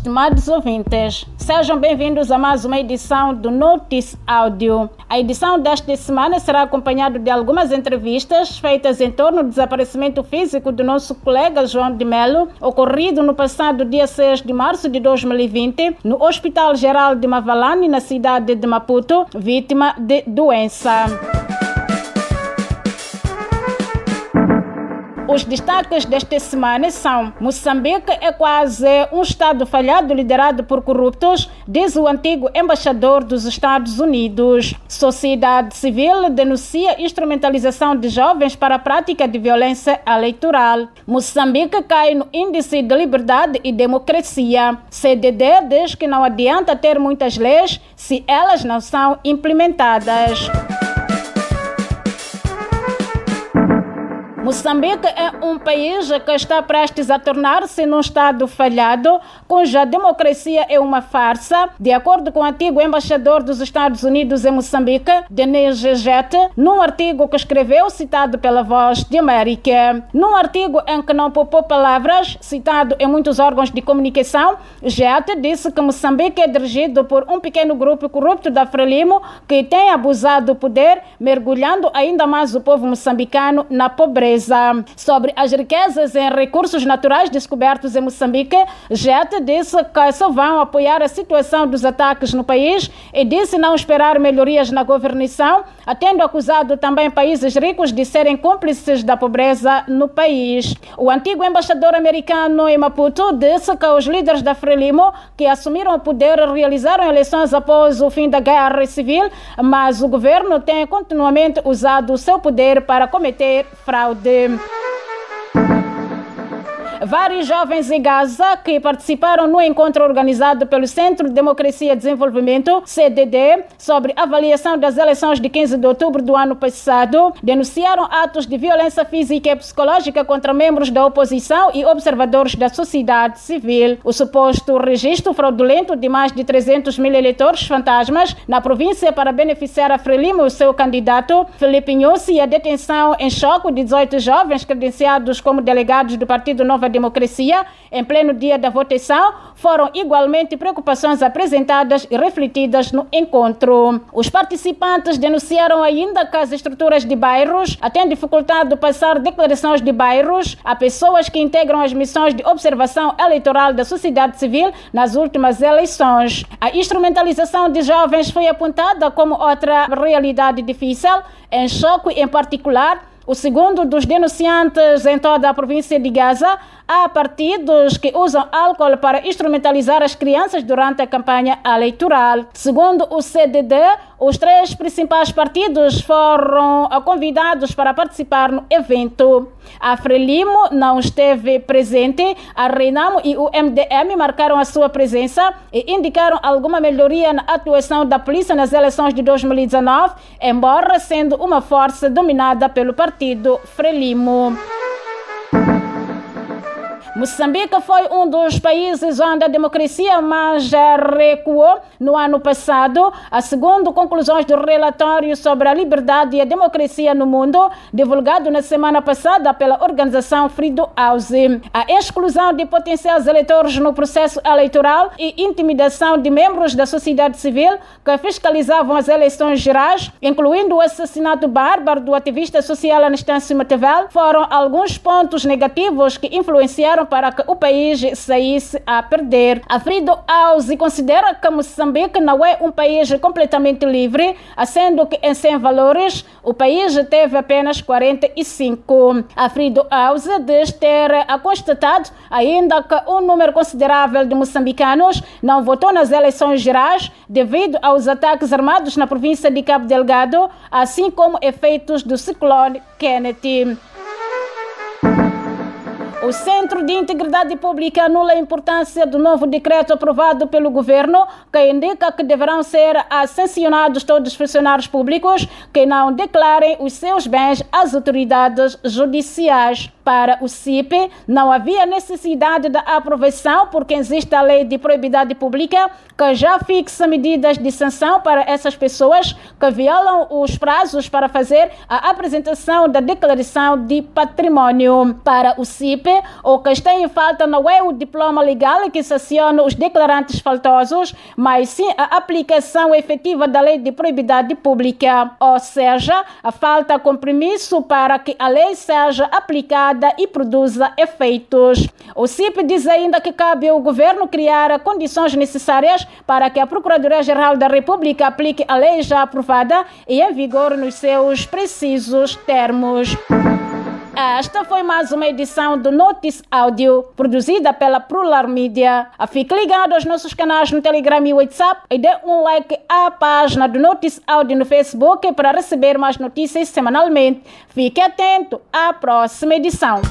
Estimados ouvintes, sejam bem-vindos a mais uma edição do Notice Áudio. A edição desta semana será acompanhada de algumas entrevistas feitas em torno do desaparecimento físico do nosso colega João de Melo, ocorrido no passado dia 6 de março de 2020, no Hospital Geral de Mavalane, na cidade de Maputo, vítima de doença. Os destaques desta semana são: Moçambique é quase um Estado falhado liderado por corruptos, diz o antigo embaixador dos Estados Unidos. Sociedade civil denuncia instrumentalização de jovens para a prática de violência eleitoral. Moçambique cai no índice de liberdade e democracia. CDD diz que não adianta ter muitas leis se elas não são implementadas. Moçambique é um país que está prestes a tornar-se num Estado falhado, cuja democracia é uma farsa, de acordo com o antigo embaixador dos Estados Unidos em Moçambique, Denis Gegete, num artigo que escreveu citado pela Voz de América. Num artigo em que não poupou palavras, citado em muitos órgãos de comunicação, Gegete disse que Moçambique é dirigido por um pequeno grupo corrupto da Frelimo que tem abusado do poder, mergulhando ainda mais o povo moçambicano na pobreza. Sobre as riquezas em recursos naturais descobertos em Moçambique, Jet disse que só vão apoiar a situação dos ataques no país e disse não esperar melhorias na governação, tendo acusado também países ricos de serem cúmplices da pobreza no país. O antigo embaixador americano em Maputo disse que os líderes da Frelimo que assumiram o poder realizaram eleições após o fim da guerra civil, mas o governo tem continuamente usado o seu poder para cometer fraude. them. Vários jovens em Gaza que participaram no encontro organizado pelo Centro de Democracia e Desenvolvimento, CDD, sobre avaliação das eleições de 15 de outubro do ano passado, denunciaram atos de violência física e psicológica contra membros da oposição e observadores da sociedade civil. O suposto registro fraudulento de mais de 300 mil eleitores fantasmas na província para beneficiar a Frelimo e seu candidato, Felipe Nhusi, e a detenção em choque de 18 jovens credenciados como delegados do Partido Nova Democracia, em pleno dia da votação, foram igualmente preocupações apresentadas e refletidas no encontro. Os participantes denunciaram ainda que as estruturas de bairros têm dificultado passar declarações de bairros a pessoas que integram as missões de observação eleitoral da sociedade civil nas últimas eleições. A instrumentalização de jovens foi apontada como outra realidade difícil, em choque em particular o segundo dos denunciantes em toda a província de Gaza, há partidos que usam álcool para instrumentalizar as crianças durante a campanha eleitoral. Segundo o CDD, os três principais partidos foram convidados para participar no evento. A Frelimo não esteve presente, a Renamo e o MDM marcaram a sua presença e indicaram alguma melhoria na atuação da polícia nas eleições de 2019, embora sendo uma força dominada pelo partido Frelimo. Moçambique foi um dos países onde a democracia mais recuou no ano passado, segundo conclusões do relatório sobre a liberdade e a democracia no mundo, divulgado na semana passada pela organização Freedom House. A exclusão de potenciais eleitores no processo eleitoral e intimidação de membros da sociedade civil que fiscalizavam as eleições gerais, incluindo o assassinato bárbaro do ativista social Anastácio Matevel, foram alguns pontos negativos que influenciaram para que o país saísse a perder. A Frido House considera que Moçambique não é um país completamente livre, sendo que em 100 valores o país teve apenas 45. A Frido House diz ter constatado ainda que um número considerável de moçambicanos não votou nas eleições gerais devido aos ataques armados na província de Cabo Delgado, assim como efeitos do ciclone Kennedy. O Centro de Integridade Pública anula a importância do novo decreto aprovado pelo governo, que indica que deverão ser sancionados todos os funcionários públicos que não declarem os seus bens às autoridades judiciais. Para o CIP, não havia necessidade da aprovação porque existe a lei de proibidade pública que já fixa medidas de sanção para essas pessoas que violam os prazos para fazer a apresentação da declaração de patrimônio. Para o CIP, o que está em falta não é o diploma legal que sanciona os declarantes faltosos, mas sim a aplicação efetiva da lei de proibidade pública, ou seja, a falta compromisso para que a lei seja aplicada e produza efeitos. O CIP diz ainda que cabe ao governo criar condições necessárias para que a Procuradoria-Geral da República aplique a lei já aprovada e em vigor nos seus precisos termos. Esta foi mais uma edição do Notice Áudio, produzida pela Plural Media. Fique ligado aos nossos canais no Telegram e WhatsApp e dê um like à página do Notice Áudio no Facebook para receber mais notícias semanalmente. Fique atento à próxima edição.